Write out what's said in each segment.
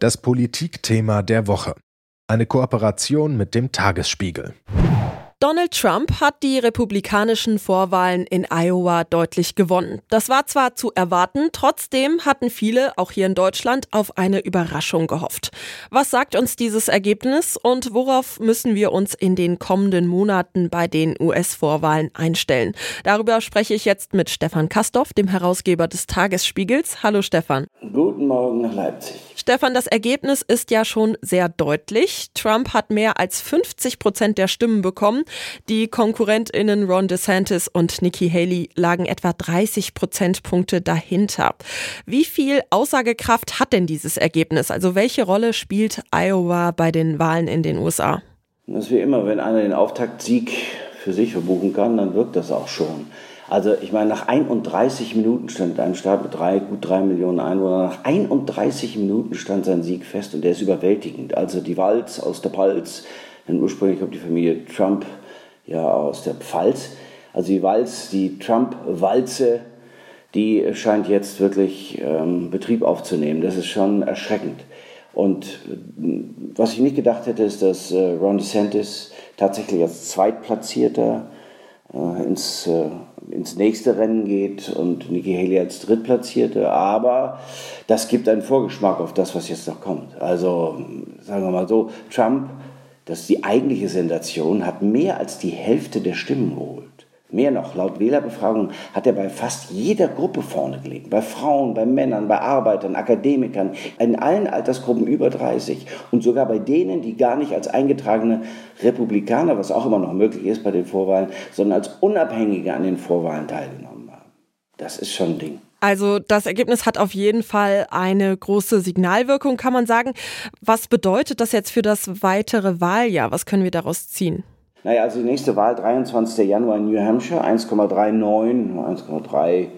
Das Politikthema der Woche. Eine Kooperation mit dem Tagesspiegel. Donald Trump hat die republikanischen Vorwahlen in Iowa deutlich gewonnen. Das war zwar zu erwarten, trotzdem hatten viele, auch hier in Deutschland, auf eine Überraschung gehofft. Was sagt uns dieses Ergebnis und worauf müssen wir uns in den kommenden Monaten bei den US-Vorwahlen einstellen? Darüber spreche ich jetzt mit Stefan Kastorf, dem Herausgeber des Tagesspiegels. Hallo Stefan. Guten Morgen nach Leipzig. Stefan, das Ergebnis ist ja schon sehr deutlich. Trump hat mehr als 50 Prozent der Stimmen bekommen. Die KonkurrentInnen Ron DeSantis und Nikki Haley lagen etwa 30 Prozentpunkte dahinter. Wie viel Aussagekraft hat denn dieses Ergebnis? Also welche Rolle spielt Iowa bei den Wahlen in den USA? Das ist wie immer, wenn einer den Auftaktsieg für sich verbuchen kann, dann wirkt das auch schon. Also ich meine, nach 31 Minuten stand ein Staat mit drei, gut drei Millionen Einwohnern, nach 31 Minuten stand sein Sieg fest und der ist überwältigend. Also die Walz aus der Palz, denn ursprünglich kommt die Familie Trump ja aus der Pfalz. Also die Walz, die Trump-Walze, die scheint jetzt wirklich ähm, Betrieb aufzunehmen. Das ist schon erschreckend. Und äh, was ich nicht gedacht hätte, ist, dass äh, Ron DeSantis tatsächlich als Zweitplatzierter äh, ins, äh, ins nächste Rennen geht und Nikki Haley als Drittplatzierte. Aber das gibt einen Vorgeschmack auf das, was jetzt noch kommt. Also sagen wir mal so, Trump, das ist die eigentliche Sensation, hat mehr als die Hälfte der Stimmen geholt. Mehr noch, laut Wählerbefragung hat er bei fast jeder Gruppe vorne gelegen. Bei Frauen, bei Männern, bei Arbeitern, Akademikern, in allen Altersgruppen über 30 und sogar bei denen, die gar nicht als eingetragene Republikaner, was auch immer noch möglich ist bei den Vorwahlen, sondern als Unabhängige an den Vorwahlen teilgenommen haben. Das ist schon ein Ding. Also das Ergebnis hat auf jeden Fall eine große Signalwirkung, kann man sagen. Was bedeutet das jetzt für das weitere Wahljahr? Was können wir daraus ziehen? Naja, also die nächste Wahl, 23. Januar in New Hampshire, 1,39, 1,37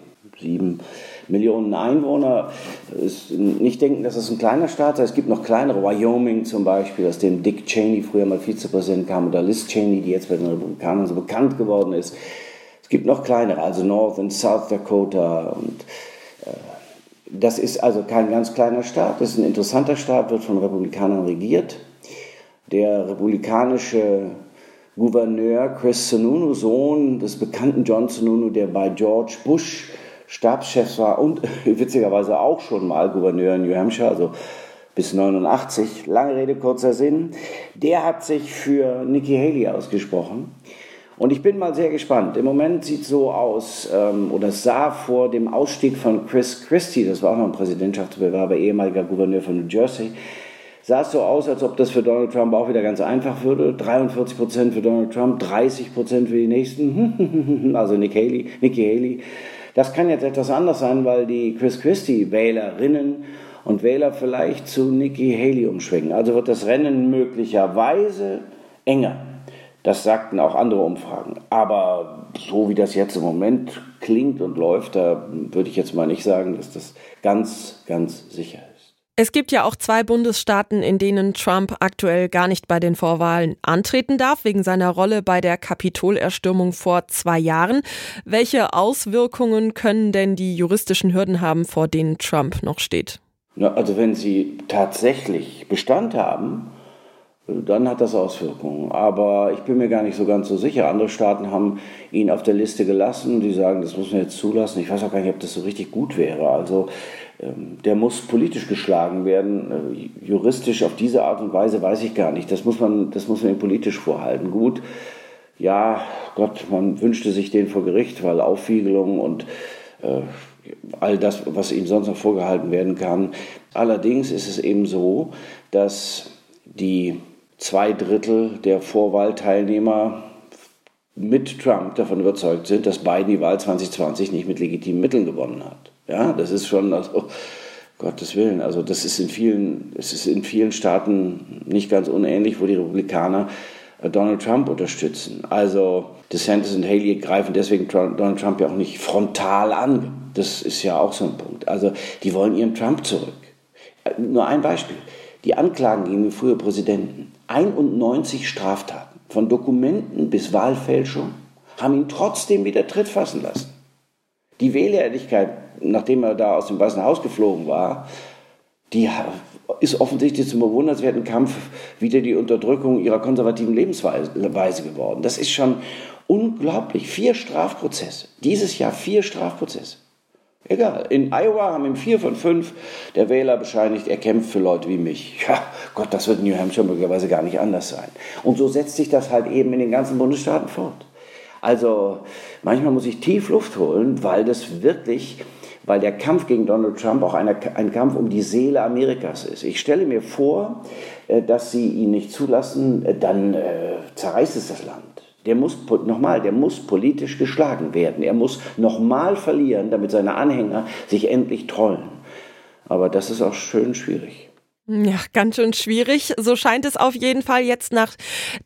Millionen Einwohner. Ist nicht denken, dass es ein kleiner Staat ist. Es gibt noch kleinere, Wyoming zum Beispiel, aus dem Dick Cheney früher mal Vizepräsident kam, oder Liz Cheney, die jetzt bei den Republikanern so bekannt geworden ist. Gibt noch kleinere, also North und South Dakota und äh, das ist also kein ganz kleiner Staat, das ist ein interessanter Staat, wird von Republikanern regiert. Der republikanische Gouverneur Chris Sununu, Sohn des bekannten John Sununu, der bei George Bush Stabschef war und witzigerweise auch schon mal Gouverneur in New Hampshire, also bis 89. Lange Rede, kurzer Sinn. Der hat sich für Nikki Haley ausgesprochen. Und ich bin mal sehr gespannt. Im Moment sieht so aus, ähm, oder es sah vor dem Ausstieg von Chris Christie, das war auch noch ein Präsidentschaftsbewerber, ehemaliger Gouverneur von New Jersey, sah es so aus, als ob das für Donald Trump auch wieder ganz einfach würde. 43 Prozent für Donald Trump, 30 Prozent für die Nächsten, also Nick Haley, Nikki Haley. Das kann jetzt etwas anders sein, weil die Chris Christie-Wählerinnen und Wähler vielleicht zu Nikki Haley umschwingen. Also wird das Rennen möglicherweise enger. Das sagten auch andere Umfragen. Aber so wie das jetzt im Moment klingt und läuft, da würde ich jetzt mal nicht sagen, dass das ganz, ganz sicher ist. Es gibt ja auch zwei Bundesstaaten, in denen Trump aktuell gar nicht bei den Vorwahlen antreten darf, wegen seiner Rolle bei der Kapitolerstürmung vor zwei Jahren. Welche Auswirkungen können denn die juristischen Hürden haben, vor denen Trump noch steht? also wenn sie tatsächlich Bestand haben, dann hat das Auswirkungen. Aber ich bin mir gar nicht so ganz so sicher. Andere Staaten haben ihn auf der Liste gelassen. Die sagen, das muss man jetzt zulassen. Ich weiß auch gar nicht, ob das so richtig gut wäre. Also ähm, der muss politisch geschlagen werden. Äh, juristisch auf diese Art und Weise weiß ich gar nicht. Das muss man, das muss man ihm politisch vorhalten. Gut, ja, Gott, man wünschte sich den vor Gericht, weil Aufwiegelung und äh, all das, was ihm sonst noch vorgehalten werden kann. Allerdings ist es eben so, dass die zwei Drittel der Vorwahlteilnehmer mit Trump davon überzeugt sind, dass Biden die Wahl 2020 nicht mit legitimen Mitteln gewonnen hat. Ja, das ist schon, also, Gottes Willen, also das ist in vielen, es ist in vielen Staaten nicht ganz unähnlich, wo die Republikaner äh, Donald Trump unterstützen. Also DeSantis und Haley greifen deswegen Donald Trump ja auch nicht frontal an. Das ist ja auch so ein Punkt. Also die wollen ihren Trump zurück. Äh, nur ein Beispiel. Die Anklagen gegen den früheren Präsidenten 91 Straftaten, von Dokumenten bis Wahlfälschung, haben ihn trotzdem wieder Tritt fassen lassen. Die Wählerehrlichkeit, nachdem er da aus dem Weißen Haus geflogen war, die ist offensichtlich zum bewundernswerten Kampf wieder die Unterdrückung ihrer konservativen Lebensweise geworden. Das ist schon unglaublich. Vier Strafprozesse. Dieses Jahr vier Strafprozesse. Egal. In Iowa haben ihm vier von fünf der Wähler bescheinigt, er kämpft für Leute wie mich. Ja, Gott, das wird in New Hampshire möglicherweise gar nicht anders sein. Und so setzt sich das halt eben in den ganzen Bundesstaaten fort. Also manchmal muss ich tief Luft holen, weil das wirklich, weil der Kampf gegen Donald Trump auch eine, ein Kampf um die Seele Amerikas ist. Ich stelle mir vor, äh, dass sie ihn nicht zulassen, äh, dann äh, zerreißt es das Land. Der muss, nochmal, der muss politisch geschlagen werden. Er muss nochmal verlieren, damit seine Anhänger sich endlich trollen. Aber das ist auch schön schwierig. Ja, ganz schön schwierig. So scheint es auf jeden Fall jetzt nach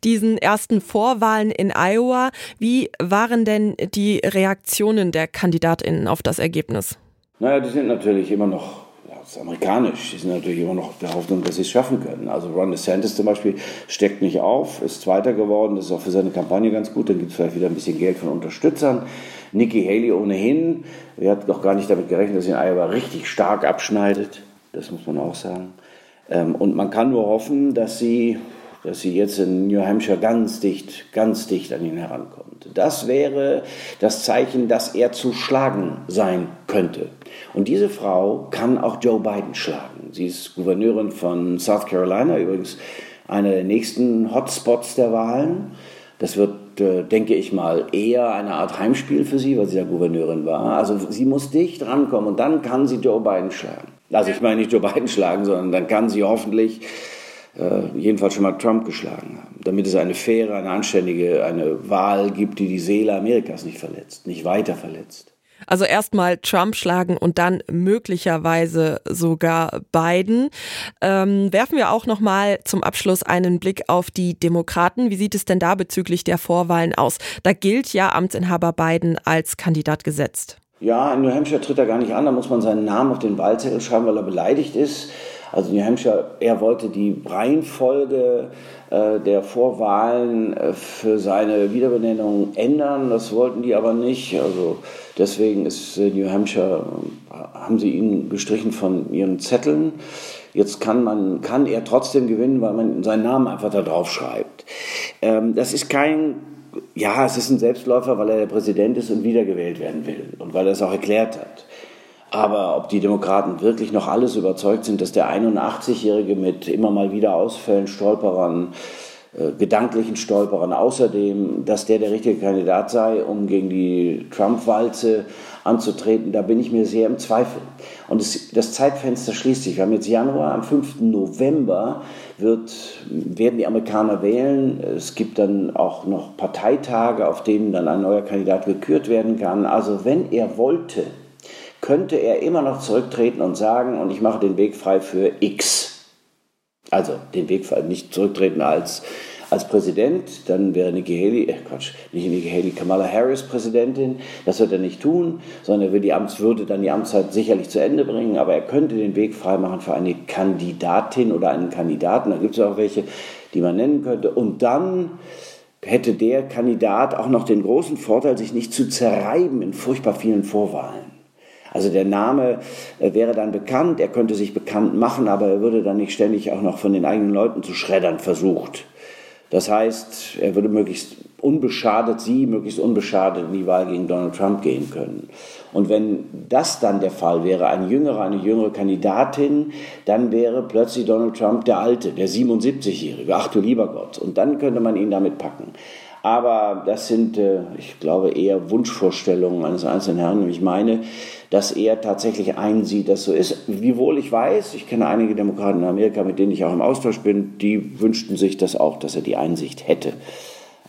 diesen ersten Vorwahlen in Iowa. Wie waren denn die Reaktionen der KandidatInnen auf das Ergebnis? Naja, die sind natürlich immer noch das ist amerikanisch. Die sind natürlich immer noch der Hoffnung, dass sie es schaffen können. Also Ron DeSantis zum Beispiel steckt nicht auf, ist Zweiter geworden. Das ist auch für seine Kampagne ganz gut. Dann gibt es vielleicht wieder ein bisschen Geld von Unterstützern. Nikki Haley ohnehin. Er hat noch gar nicht damit gerechnet, dass sie in Iowa richtig stark abschneidet. Das muss man auch sagen. Ähm, und man kann nur hoffen, dass sie, dass sie jetzt in New Hampshire ganz dicht, ganz dicht an ihn herankommt. Das wäre das Zeichen, dass er zu schlagen sein könnte. Und diese Frau kann auch Joe Biden schlagen. Sie ist Gouverneurin von South Carolina, übrigens einer der nächsten Hotspots der Wahlen. Das wird, äh, denke ich mal, eher eine Art Heimspiel für sie, weil sie ja Gouverneurin war. Also sie muss dicht rankommen und dann kann sie Joe Biden schlagen. Also ich meine nicht Joe Biden schlagen, sondern dann kann sie hoffentlich äh, jedenfalls schon mal Trump geschlagen haben, damit es eine faire, eine anständige, eine Wahl gibt, die die Seele Amerikas nicht verletzt, nicht weiter verletzt. Also erstmal Trump schlagen und dann möglicherweise sogar Biden. Ähm, werfen wir auch noch mal zum Abschluss einen Blick auf die Demokraten. Wie sieht es denn da bezüglich der Vorwahlen aus? Da gilt ja Amtsinhaber Biden als Kandidat gesetzt. Ja, in New Hampshire tritt er gar nicht an, da muss man seinen Namen auf den Wahlzettel schreiben, weil er beleidigt ist. Also New Hampshire, er wollte die Reihenfolge äh, der Vorwahlen äh, für seine Wiederbenennung ändern, das wollten die aber nicht. Also deswegen ist äh, New Hampshire, äh, haben sie ihn gestrichen von ihren Zetteln. Jetzt kann, man, kann er trotzdem gewinnen, weil man seinen Namen einfach da drauf schreibt. Ähm, das ist kein ja, es ist ein Selbstläufer, weil er der Präsident ist und wiedergewählt werden will und weil er es auch erklärt hat. Aber ob die Demokraten wirklich noch alles überzeugt sind, dass der 81-Jährige mit immer mal wieder Ausfällen, Stolperern, äh, gedanklichen Stolperern, außerdem, dass der der richtige Kandidat sei, um gegen die Trump-Walze anzutreten, da bin ich mir sehr im Zweifel. Und es, das Zeitfenster schließt sich. Wir haben jetzt Januar, am 5. November wird, werden die Amerikaner wählen. Es gibt dann auch noch Parteitage, auf denen dann ein neuer Kandidat gekürt werden kann. Also wenn er wollte, könnte er immer noch zurücktreten und sagen, und ich mache den Weg frei für X. Also den Weg frei, nicht zurücktreten als als Präsident, dann wäre Nikki Haley, äh Quatsch, nicht Nikki Haley, Kamala Harris Präsidentin. Das wird er nicht tun, sondern er will die Amts, würde dann die Amtszeit sicherlich zu Ende bringen, aber er könnte den Weg freimachen für eine Kandidatin oder einen Kandidaten. Da gibt es auch welche, die man nennen könnte. Und dann hätte der Kandidat auch noch den großen Vorteil, sich nicht zu zerreiben in furchtbar vielen Vorwahlen. Also der Name äh, wäre dann bekannt, er könnte sich bekannt machen, aber er würde dann nicht ständig auch noch von den eigenen Leuten zu schreddern versucht. Das heißt, er würde möglichst unbeschadet, sie möglichst unbeschadet in die Wahl gegen Donald Trump gehen können. Und wenn das dann der Fall wäre, ein jüngerer, eine jüngere Kandidatin, dann wäre plötzlich Donald Trump der Alte, der 77-Jährige. Ach du lieber Gott. Und dann könnte man ihn damit packen. Aber das sind, äh, ich glaube, eher Wunschvorstellungen eines einzelnen Herrn. Ich meine, dass er tatsächlich einsieht, dass so ist. Wiewohl ich weiß, ich kenne einige Demokraten in Amerika, mit denen ich auch im Austausch bin, die wünschten sich das auch, dass er die Einsicht hätte.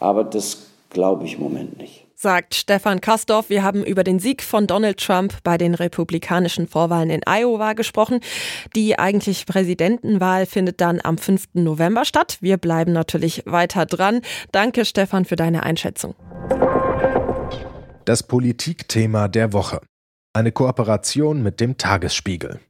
Aber das glaube ich im Moment nicht sagt Stefan Kastorf. Wir haben über den Sieg von Donald Trump bei den republikanischen Vorwahlen in Iowa gesprochen. Die eigentliche Präsidentenwahl findet dann am 5. November statt. Wir bleiben natürlich weiter dran. Danke, Stefan, für deine Einschätzung. Das Politikthema der Woche. Eine Kooperation mit dem Tagesspiegel.